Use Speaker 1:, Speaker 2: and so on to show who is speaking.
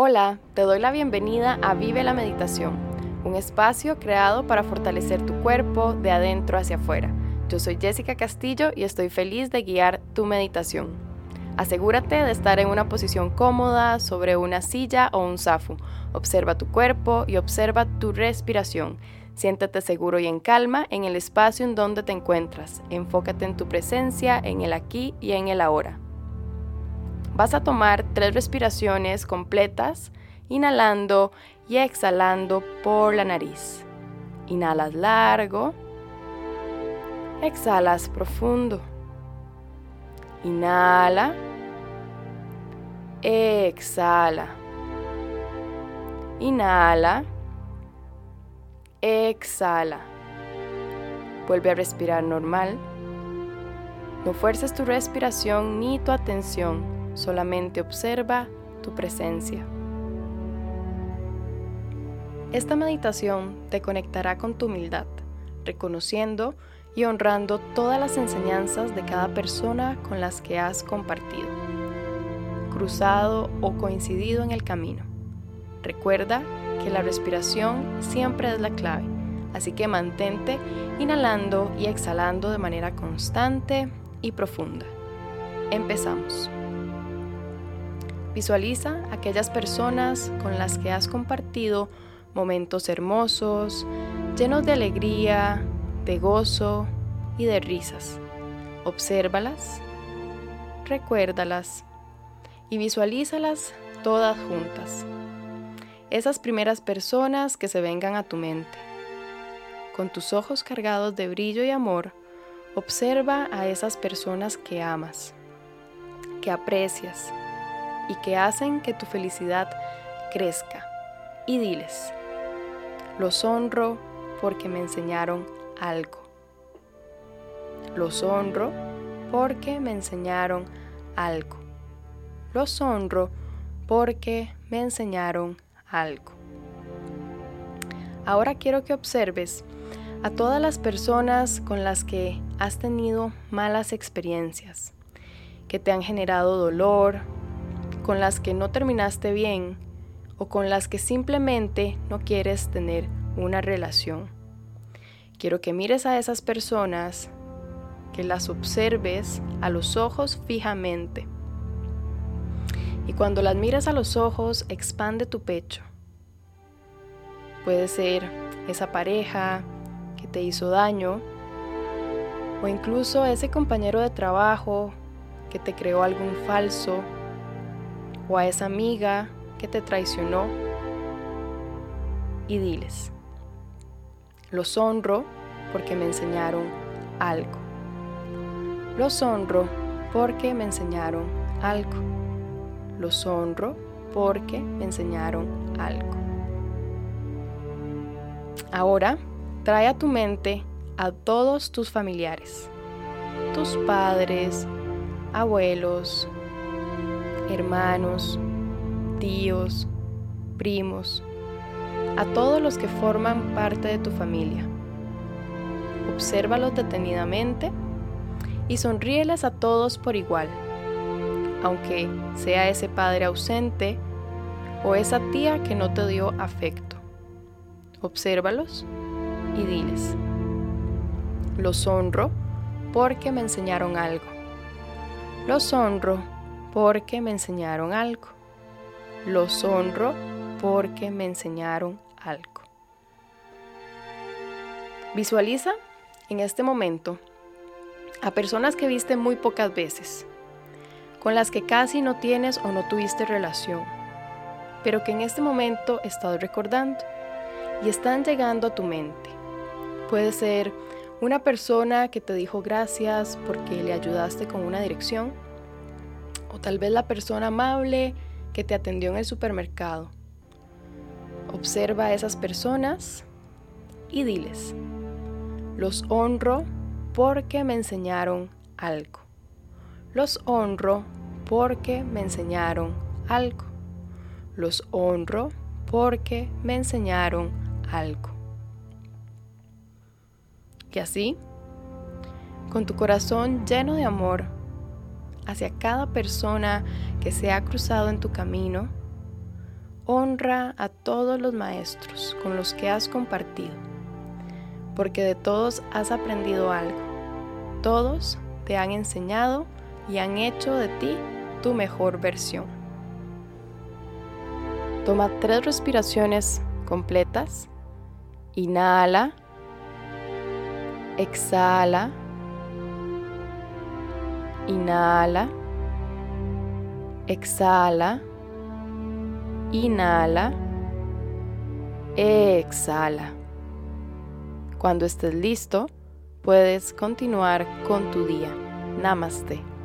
Speaker 1: Hola, te doy la bienvenida a Vive la Meditación, un espacio creado para fortalecer tu cuerpo de adentro hacia afuera. Yo soy Jessica Castillo y estoy feliz de guiar tu meditación. Asegúrate de estar en una posición cómoda sobre una silla o un zafu. Observa tu cuerpo y observa tu respiración. Siéntate seguro y en calma en el espacio en donde te encuentras. Enfócate en tu presencia, en el aquí y en el ahora. Vas a tomar tres respiraciones completas, inhalando y exhalando por la nariz. Inhalas largo, exhalas profundo. Inhala, exhala. Inhala, exhala. Vuelve a respirar normal. No fuerces tu respiración ni tu atención solamente observa tu presencia. Esta meditación te conectará con tu humildad, reconociendo y honrando todas las enseñanzas de cada persona con las que has compartido, cruzado o coincidido en el camino. Recuerda que la respiración siempre es la clave, así que mantente inhalando y exhalando de manera constante y profunda. Empezamos. Visualiza aquellas personas con las que has compartido momentos hermosos, llenos de alegría, de gozo y de risas. Obsérvalas, recuérdalas y visualízalas todas juntas. Esas primeras personas que se vengan a tu mente. Con tus ojos cargados de brillo y amor, observa a esas personas que amas, que aprecias y que hacen que tu felicidad crezca. Y diles, los honro porque me enseñaron algo. Los honro porque me enseñaron algo. Los honro porque me enseñaron algo. Ahora quiero que observes a todas las personas con las que has tenido malas experiencias, que te han generado dolor, con las que no terminaste bien o con las que simplemente no quieres tener una relación. Quiero que mires a esas personas, que las observes a los ojos fijamente. Y cuando las miras a los ojos, expande tu pecho. Puede ser esa pareja que te hizo daño o incluso ese compañero de trabajo que te creó algún falso o a esa amiga que te traicionó y diles, los honro porque me enseñaron algo. Los honro porque me enseñaron algo. Los honro porque me enseñaron algo. Ahora, trae a tu mente a todos tus familiares, tus padres, abuelos, hermanos, tíos, primos, a todos los que forman parte de tu familia. Obsérvalos detenidamente y sonríeles a todos por igual, aunque sea ese padre ausente o esa tía que no te dio afecto. Obsérvalos y diles, los honro porque me enseñaron algo. Los honro porque me enseñaron algo. Los honro porque me enseñaron algo. Visualiza en este momento a personas que viste muy pocas veces, con las que casi no tienes o no tuviste relación, pero que en este momento estás recordando y están llegando a tu mente. Puede ser una persona que te dijo gracias porque le ayudaste con una dirección, o tal vez la persona amable que te atendió en el supermercado. Observa a esas personas y diles, los honro porque me enseñaron algo. Los honro porque me enseñaron algo. Los honro porque me enseñaron algo. Y así, con tu corazón lleno de amor, hacia cada persona que se ha cruzado en tu camino, Honra a todos los maestros con los que has compartido, porque de todos has aprendido algo. Todos te han enseñado y han hecho de ti tu mejor versión. Toma tres respiraciones completas. Inhala. Exhala. Inhala. Exhala. Inhala. Exhala. Cuando estés listo, puedes continuar con tu día. Namaste.